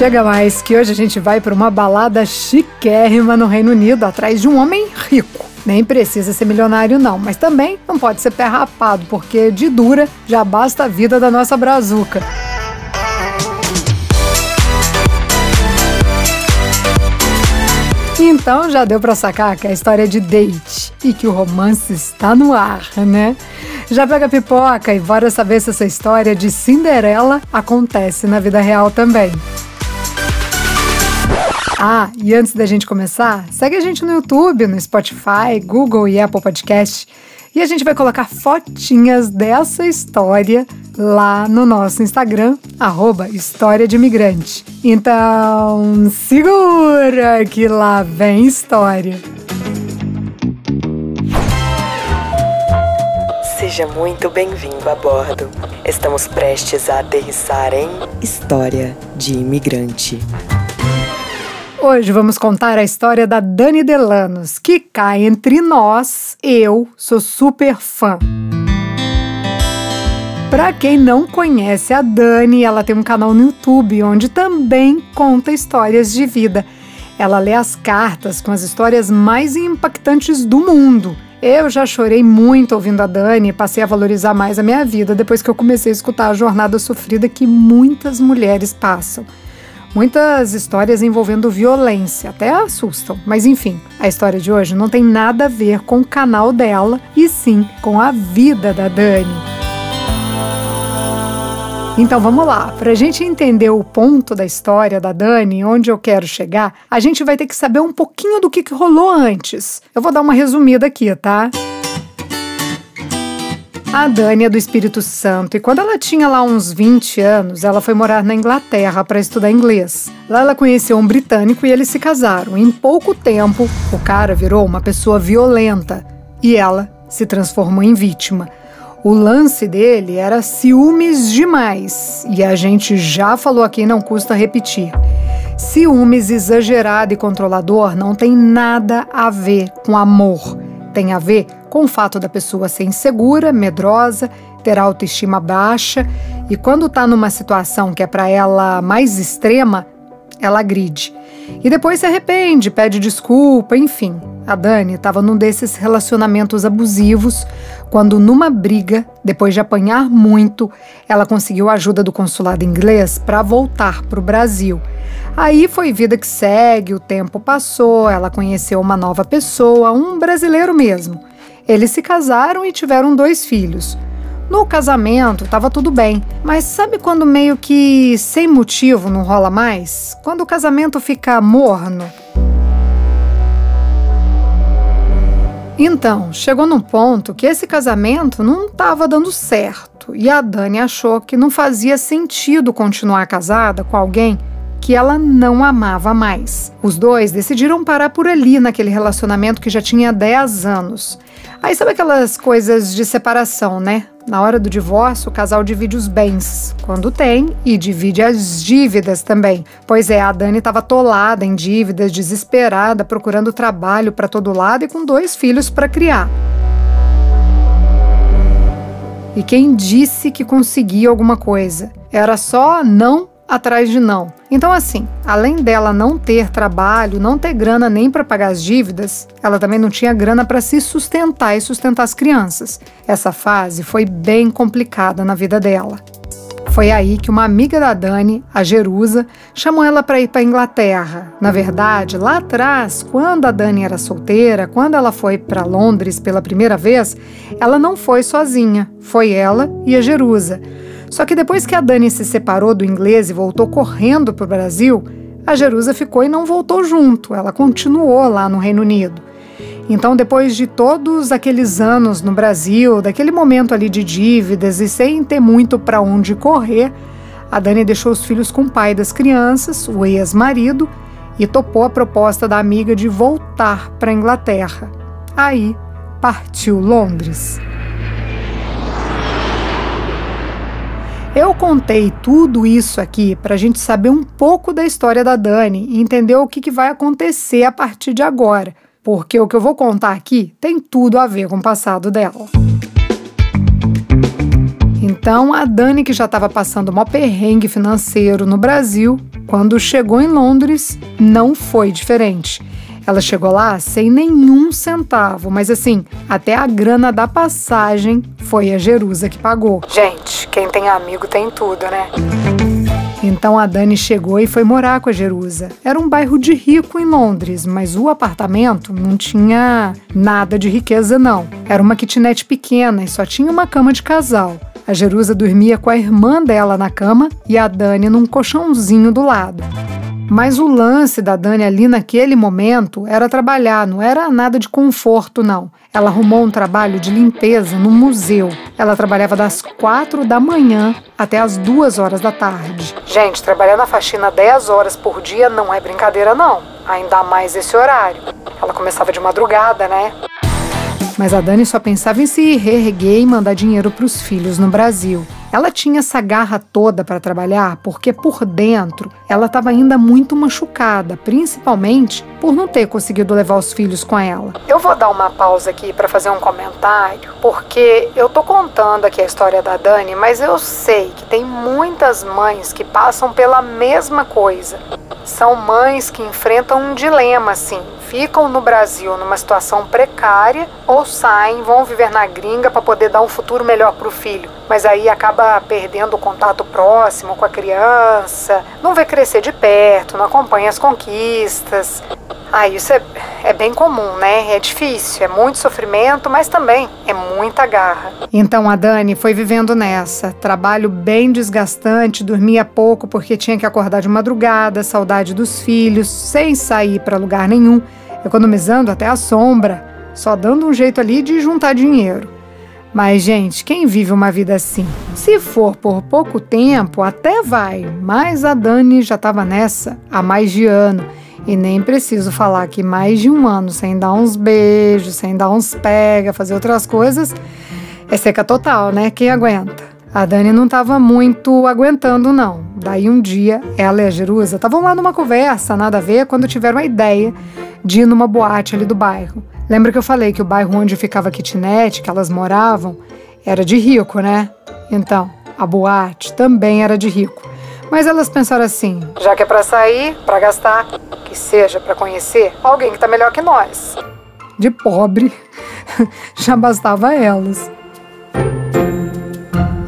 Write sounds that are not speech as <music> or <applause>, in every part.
Chega mais que hoje a gente vai para uma balada chiquérrima no Reino Unido atrás de um homem rico. Nem precisa ser milionário, não, mas também não pode ser pé rapado, porque de dura já basta a vida da nossa brazuca. Então já deu para sacar que a história é de date e que o romance está no ar, né? Já pega pipoca e bora saber se essa história de Cinderela acontece na vida real também. Ah, e antes da gente começar, segue a gente no YouTube, no Spotify, Google e Apple Podcast. E a gente vai colocar fotinhas dessa história lá no nosso Instagram, arroba História de Imigrante. Então, segura que lá vem história. Seja muito bem-vindo a bordo. Estamos prestes a aterrissar em História de Imigrante. Hoje vamos contar a história da Dani Delanos, que cai entre nós. Eu sou super fã. Para quem não conhece a Dani, ela tem um canal no YouTube onde também conta histórias de vida. Ela lê as cartas com as histórias mais impactantes do mundo. Eu já chorei muito ouvindo a Dani e passei a valorizar mais a minha vida depois que eu comecei a escutar a jornada sofrida que muitas mulheres passam. Muitas histórias envolvendo violência até assustam, mas enfim, a história de hoje não tem nada a ver com o canal dela e sim com a vida da Dani. Então vamos lá, para a gente entender o ponto da história da Dani, onde eu quero chegar, a gente vai ter que saber um pouquinho do que, que rolou antes. Eu vou dar uma resumida aqui, tá? A Dani é do Espírito Santo e quando ela tinha lá uns 20 anos, ela foi morar na Inglaterra para estudar inglês. Lá ela conheceu um britânico e eles se casaram. Em pouco tempo, o cara virou uma pessoa violenta e ela se transformou em vítima. O lance dele era ciúmes demais e a gente já falou aqui, não custa repetir. Ciúmes exagerado e controlador não tem nada a ver com amor. Tem a ver com o fato da pessoa ser insegura, medrosa, ter autoestima baixa e quando está numa situação que é para ela mais extrema, ela agride. E depois se arrepende, pede desculpa, enfim. A Dani estava num desses relacionamentos abusivos quando, numa briga, depois de apanhar muito, ela conseguiu a ajuda do consulado inglês para voltar para o Brasil. Aí foi vida que segue, o tempo passou, ela conheceu uma nova pessoa, um brasileiro mesmo. Eles se casaram e tiveram dois filhos. No casamento estava tudo bem, mas sabe quando meio que sem motivo não rola mais? Quando o casamento fica morno? Então, chegou num ponto que esse casamento não estava dando certo e a Dani achou que não fazia sentido continuar casada com alguém que ela não amava mais. Os dois decidiram parar por ali naquele relacionamento que já tinha 10 anos. Aí sabe aquelas coisas de separação, né? Na hora do divórcio, o casal divide os bens, quando tem, e divide as dívidas também. Pois é, a Dani estava atolada em dívidas, desesperada, procurando trabalho para todo lado e com dois filhos para criar. E quem disse que conseguia alguma coisa? Era só não atrás de não. Então, assim, além dela não ter trabalho, não ter grana nem para pagar as dívidas, ela também não tinha grana para se sustentar e sustentar as crianças. Essa fase foi bem complicada na vida dela. Foi aí que uma amiga da Dani, a Jerusa, chamou ela para ir para a Inglaterra. Na verdade, lá atrás, quando a Dani era solteira, quando ela foi para Londres pela primeira vez, ela não foi sozinha, foi ela e a Jerusa. Só que depois que a Dani se separou do inglês e voltou correndo para o Brasil, a Jerusa ficou e não voltou junto, ela continuou lá no Reino Unido. Então, depois de todos aqueles anos no Brasil, daquele momento ali de dívidas e sem ter muito para onde correr, a Dani deixou os filhos com o pai das crianças, o ex-marido, e topou a proposta da amiga de voltar para a Inglaterra. Aí partiu Londres. Eu contei tudo isso aqui para a gente saber um pouco da história da Dani e entender o que, que vai acontecer a partir de agora, porque o que eu vou contar aqui tem tudo a ver com o passado dela. Então a Dani, que já estava passando um perrengue financeiro no Brasil, quando chegou em Londres, não foi diferente. Ela chegou lá sem nenhum centavo, mas assim, até a grana da passagem foi a Jerusa que pagou. Gente, quem tem amigo tem tudo, né? Então a Dani chegou e foi morar com a Jerusa. Era um bairro de rico em Londres, mas o apartamento não tinha nada de riqueza, não. Era uma kitnet pequena e só tinha uma cama de casal. A Jerusa dormia com a irmã dela na cama e a Dani num colchãozinho do lado. Mas o lance da Dani ali naquele momento era trabalhar, não era nada de conforto, não. Ela arrumou um trabalho de limpeza no museu. Ela trabalhava das quatro da manhã até as duas horas da tarde. Gente, trabalhar na faxina 10 horas por dia não é brincadeira, não. Ainda mais esse horário. Ela começava de madrugada, né? Mas a Dani só pensava em se reerguer e mandar dinheiro para os filhos no Brasil. Ela tinha essa garra toda para trabalhar porque por dentro ela estava ainda muito machucada, principalmente por não ter conseguido levar os filhos com ela. Eu vou dar uma pausa aqui para fazer um comentário, porque eu tô contando aqui a história da Dani, mas eu sei que tem muitas mães que passam pela mesma coisa. São mães que enfrentam um dilema assim, ficam no Brasil numa situação precária ou saem, vão viver na gringa para poder dar um futuro melhor para o filho, mas aí acaba perdendo o contato próximo com a criança, não vê crescer de perto, não acompanha as conquistas. Ah, isso é, é bem comum, né? É difícil, é muito sofrimento, mas também é muita garra. Então a Dani foi vivendo nessa. Trabalho bem desgastante, dormia pouco porque tinha que acordar de madrugada, saudade dos filhos, sem sair para lugar nenhum, economizando até a sombra, só dando um jeito ali de juntar dinheiro. Mas, gente, quem vive uma vida assim? Se for por pouco tempo, até vai, mas a Dani já estava nessa há mais de ano e nem preciso falar que mais de um ano sem dar uns beijos, sem dar uns pega, fazer outras coisas, é seca total, né? Quem aguenta? A Dani não estava muito aguentando, não. Daí um dia, ela e a Jerusa estavam lá numa conversa, nada a ver, quando tiveram a ideia de ir numa boate ali do bairro. Lembra que eu falei que o bairro onde ficava a kitnet, que elas moravam, era de rico, né? Então, a boate também era de rico. Mas elas pensaram assim: já que é para sair, para gastar, que seja para conhecer alguém que tá melhor que nós. De pobre, <laughs> já bastava elas.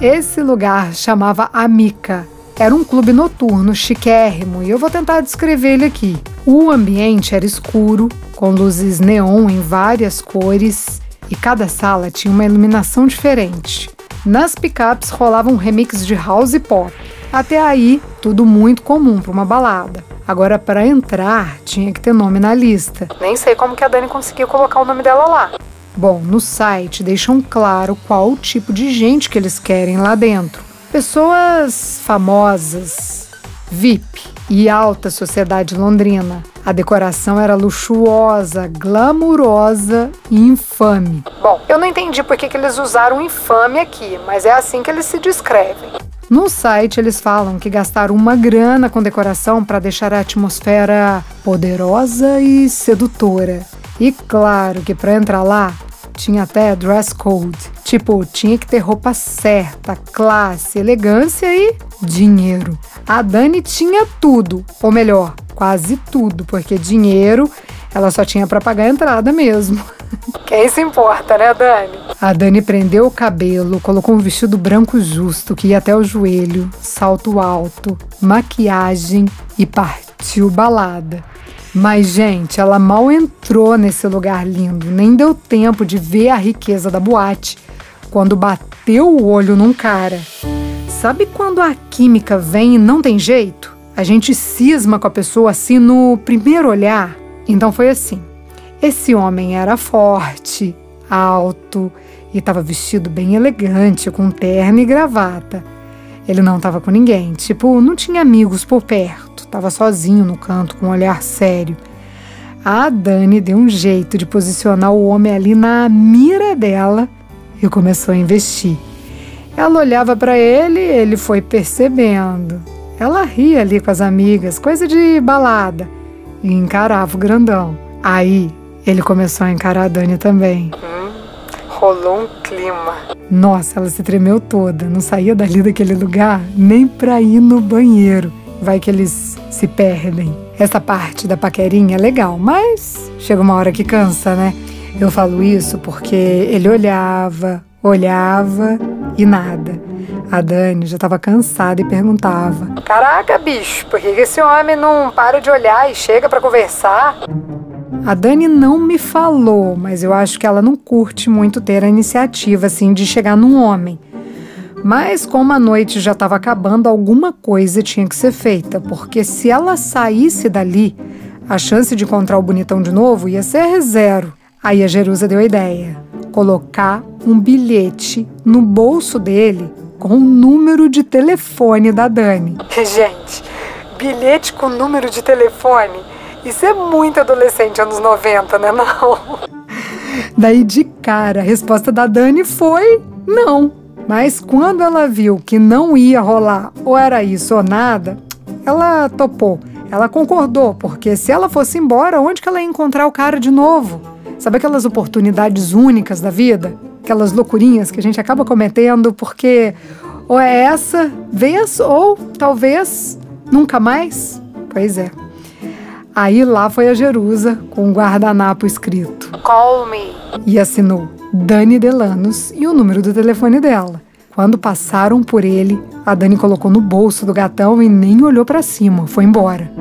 Esse lugar chamava Amica. Era um clube noturno chiquérrimo e eu vou tentar descrever ele aqui. O ambiente era escuro, com luzes neon em várias cores e cada sala tinha uma iluminação diferente. Nas picapes rolavam um remix de house e pop. Até aí, tudo muito comum para uma balada. Agora, para entrar, tinha que ter nome na lista. Nem sei como que a Dani conseguiu colocar o nome dela lá. Bom, no site deixam claro qual o tipo de gente que eles querem lá dentro. Pessoas famosas, VIP e alta sociedade londrina. A decoração era luxuosa, glamurosa e infame. Bom, eu não entendi por que, que eles usaram infame aqui, mas é assim que eles se descrevem. No site eles falam que gastaram uma grana com decoração para deixar a atmosfera poderosa e sedutora. E claro que para entrar lá tinha até dress code. Tipo, tinha que ter roupa certa, classe, elegância e dinheiro. A Dani tinha tudo, ou melhor, quase tudo, porque dinheiro ela só tinha para pagar a entrada mesmo. <laughs> Quem se importa, né, Dani? A Dani prendeu o cabelo, colocou um vestido branco justo que ia até o joelho, salto alto, maquiagem e partiu balada. Mas, gente, ela mal entrou nesse lugar lindo, nem deu tempo de ver a riqueza da boate quando bateu o olho num cara. Sabe quando a química vem e não tem jeito? A gente cisma com a pessoa assim no primeiro olhar. Então foi assim. Esse homem era forte, alto e estava vestido bem elegante, com terno e gravata. Ele não estava com ninguém, tipo, não tinha amigos por perto, estava sozinho no canto com um olhar sério. A Dani deu um jeito de posicionar o homem ali na mira dela e começou a investir. Ela olhava para ele, ele foi percebendo. Ela ria ali com as amigas, coisa de balada, e encarava o grandão. Aí ele começou a encarar a Dani também. Hum, rolou um clima. Nossa, ela se tremeu toda, não saía dali daquele lugar nem pra ir no banheiro. Vai que eles se perdem. Essa parte da paquerinha é legal, mas chega uma hora que cansa, né? Eu falo isso porque ele olhava, olhava e nada. A Dani já estava cansada e perguntava: Caraca, bicho, por que esse homem não para de olhar e chega para conversar? A Dani não me falou, mas eu acho que ela não curte muito ter a iniciativa assim de chegar num homem. Mas como a noite já estava acabando, alguma coisa tinha que ser feita, porque se ela saísse dali, a chance de encontrar o bonitão de novo ia ser zero. Aí a Jerusa deu a ideia: colocar um bilhete no bolso dele com o número de telefone da Dani. Gente, bilhete com número de telefone? Isso é muito adolescente anos 90, né? Não. Daí de cara, a resposta da Dani foi não. Mas quando ela viu que não ia rolar, ou era isso ou nada, ela topou. Ela concordou, porque se ela fosse embora, onde que ela ia encontrar o cara de novo? Sabe aquelas oportunidades únicas da vida? Aquelas loucurinhas que a gente acaba cometendo porque ou é essa vez ou talvez nunca mais? Pois é. Aí lá foi a Jerusa com um guardanapo escrito Call me e assinou Dani Delanos e o número do telefone dela. Quando passaram por ele, a Dani colocou no bolso do gatão e nem olhou para cima, foi embora.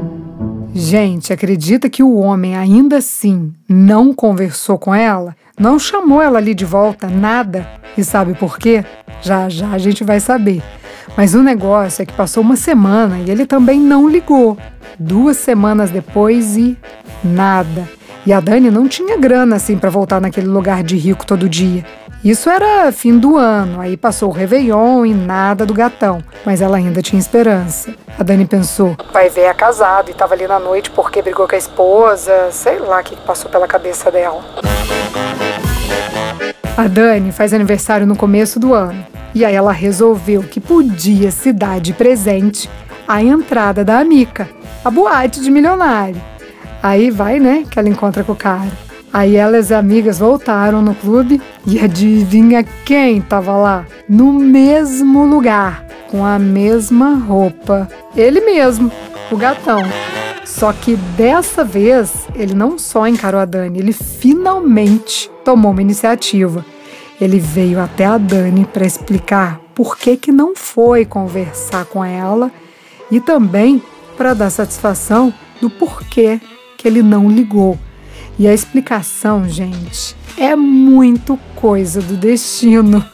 Gente, acredita que o homem ainda assim não conversou com ela? Não chamou ela ali de volta, nada. E sabe por quê? Já já a gente vai saber. Mas o negócio é que passou uma semana e ele também não ligou. Duas semanas depois e nada. E a Dani não tinha grana assim para voltar naquele lugar de rico todo dia. Isso era fim do ano, aí passou o Réveillon e nada do gatão, mas ela ainda tinha esperança. A Dani pensou: vai ver é casado e estava ali na noite porque brigou com a esposa, sei lá o que passou pela cabeça dela. A Dani faz aniversário no começo do ano e aí ela resolveu que podia se dar de presente a entrada da Amica, a boate de milionário. Aí vai, né, que ela encontra com o cara. Aí ela e as amigas voltaram no clube e adivinha quem tava lá? No mesmo lugar, com a mesma roupa. Ele mesmo, o gatão. Só que dessa vez ele não só encarou a Dani, ele finalmente tomou uma iniciativa. Ele veio até a Dani para explicar por que, que não foi conversar com ela e também para dar satisfação do porquê que ele não ligou. E a explicação, gente, é muito coisa do destino.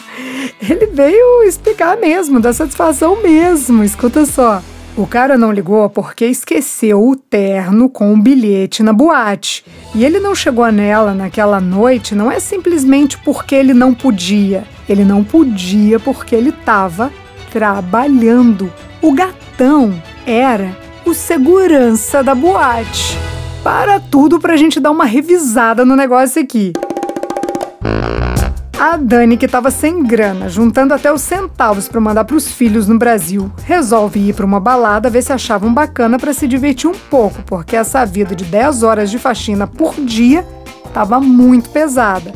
<laughs> ele veio explicar mesmo, dar satisfação mesmo. Escuta só. O cara não ligou porque esqueceu o terno com o bilhete na boate. E ele não chegou nela naquela noite não é simplesmente porque ele não podia. Ele não podia porque ele estava trabalhando. O gatão era o segurança da boate. Para tudo pra gente dar uma revisada no negócio aqui. A Dani, que estava sem grana, juntando até os centavos para mandar para os filhos no Brasil, resolve ir para uma balada ver se achavam bacana para se divertir um pouco, porque essa vida de 10 horas de faxina por dia estava muito pesada.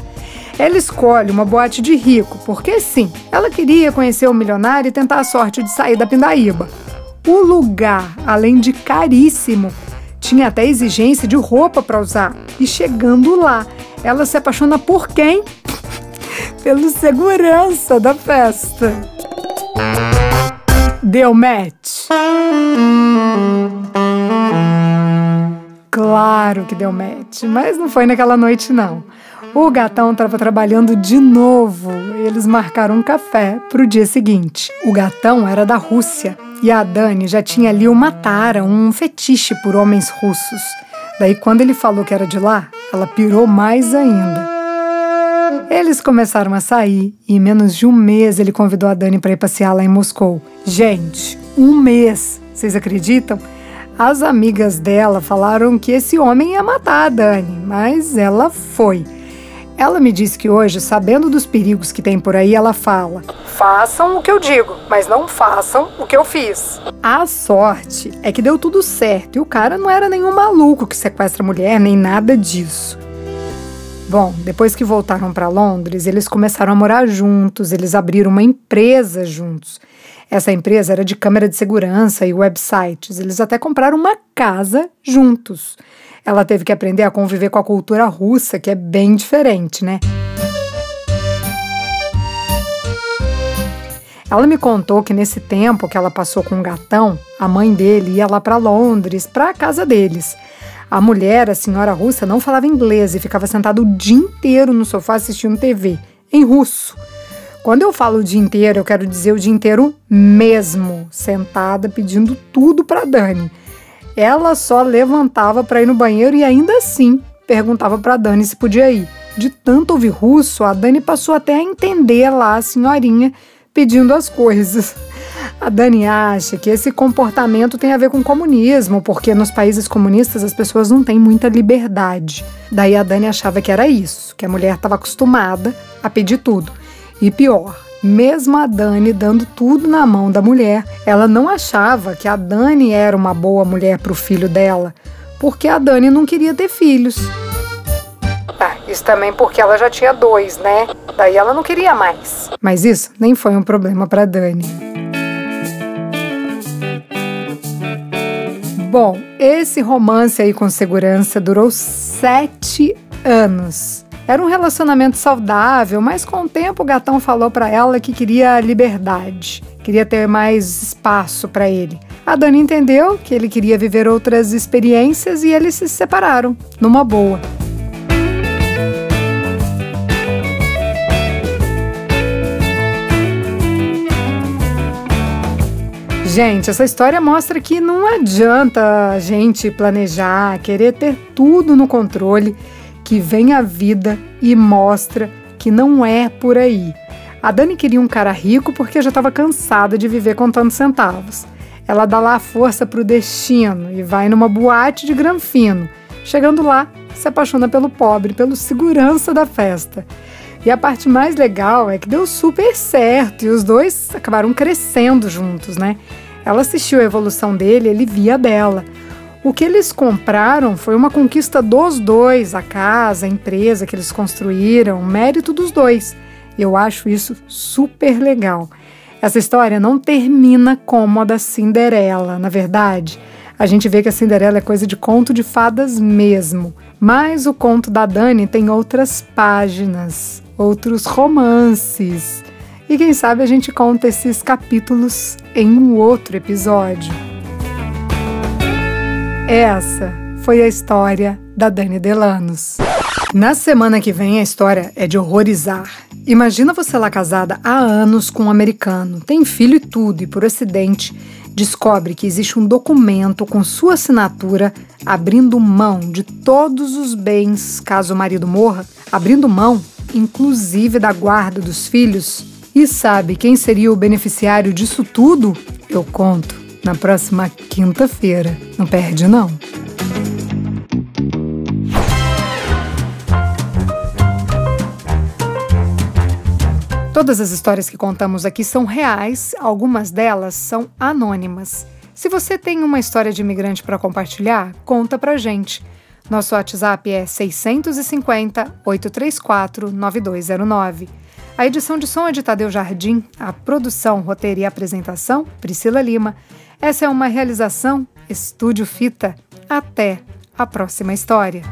Ela escolhe uma boate de rico, porque sim, ela queria conhecer o milionário e tentar a sorte de sair da pindaíba. O lugar, além de caríssimo, tinha até exigência de roupa para usar. E chegando lá, ela se apaixona por quem? <laughs> Pelo segurança da festa. Deu match? Claro que deu match, mas não foi naquela noite não. O gatão estava trabalhando de novo. Eles marcaram um café para o dia seguinte. O gatão era da Rússia e a Dani já tinha ali uma tara, um fetiche por homens russos. Daí, quando ele falou que era de lá, ela pirou mais ainda. Eles começaram a sair e em menos de um mês ele convidou a Dani para ir passear lá em Moscou. Gente, um mês! Vocês acreditam? As amigas dela falaram que esse homem ia matar a Dani, mas ela foi. Ela me disse que hoje, sabendo dos perigos que tem por aí, ela fala: Façam o que eu digo, mas não façam o que eu fiz. A sorte é que deu tudo certo e o cara não era nenhum maluco que sequestra mulher nem nada disso. Bom, depois que voltaram para Londres, eles começaram a morar juntos, eles abriram uma empresa juntos. Essa empresa era de câmera de segurança e websites. Eles até compraram uma casa juntos. Ela teve que aprender a conviver com a cultura russa, que é bem diferente, né? Ela me contou que nesse tempo que ela passou com o gatão, a mãe dele ia lá para Londres, para a casa deles. A mulher, a senhora russa, não falava inglês e ficava sentada o dia inteiro no sofá assistindo TV, em russo. Quando eu falo o dia inteiro, eu quero dizer o dia inteiro mesmo, sentada pedindo tudo para Dani. Ela só levantava para ir no banheiro e ainda assim perguntava para Dani se podia ir. De tanto ouvir russo, a Dani passou até a entender lá a senhorinha pedindo as coisas. A Dani acha que esse comportamento tem a ver com comunismo, porque nos países comunistas as pessoas não têm muita liberdade. Daí a Dani achava que era isso, que a mulher estava acostumada a pedir tudo. E pior, mesmo a Dani dando tudo na mão da mulher, ela não achava que a Dani era uma boa mulher para o filho dela, porque a Dani não queria ter filhos. Ah, isso também porque ela já tinha dois, né? Daí ela não queria mais. Mas isso nem foi um problema para Dani. Bom, esse romance aí com segurança durou sete anos. Era um relacionamento saudável, mas com o tempo o gatão falou para ela que queria liberdade, queria ter mais espaço para ele. A Dani entendeu que ele queria viver outras experiências e eles se separaram, numa boa. Gente, essa história mostra que não adianta a gente planejar, querer ter tudo no controle, que vem a vida e mostra que não é por aí. A Dani queria um cara rico porque já estava cansada de viver contando centavos. Ela dá lá a força pro destino e vai numa boate de granfino. Chegando lá, se apaixona pelo pobre, pelo segurança da festa. E a parte mais legal é que deu super certo e os dois acabaram crescendo juntos, né? Ela assistiu a evolução dele, ele via dela. O que eles compraram foi uma conquista dos dois, a casa, a empresa que eles construíram, mérito dos dois. Eu acho isso super legal. Essa história não termina como a da Cinderela, na verdade. A gente vê que a Cinderela é coisa de conto de fadas mesmo. Mas o conto da Dani tem outras páginas, outros romances. E quem sabe a gente conta esses capítulos em um outro episódio. Essa foi a história da Dani Delanos. Na semana que vem a história é de horrorizar. Imagina você lá casada há anos com um americano, tem filho e tudo, e por acidente descobre que existe um documento com sua assinatura abrindo mão de todos os bens caso o marido morra, abrindo mão, inclusive da guarda dos filhos e sabe quem seria o beneficiário disso tudo? Eu conto na próxima quinta-feira. Não perde, não. Todas as histórias que contamos aqui são reais, algumas delas são anônimas. Se você tem uma história de imigrante para compartilhar, conta pra gente. Nosso WhatsApp é 650 834 9209. A edição de som é de Tadeu Jardim, a produção, roteiro e apresentação, Priscila Lima. Essa é uma realização Estúdio Fita. Até a próxima história.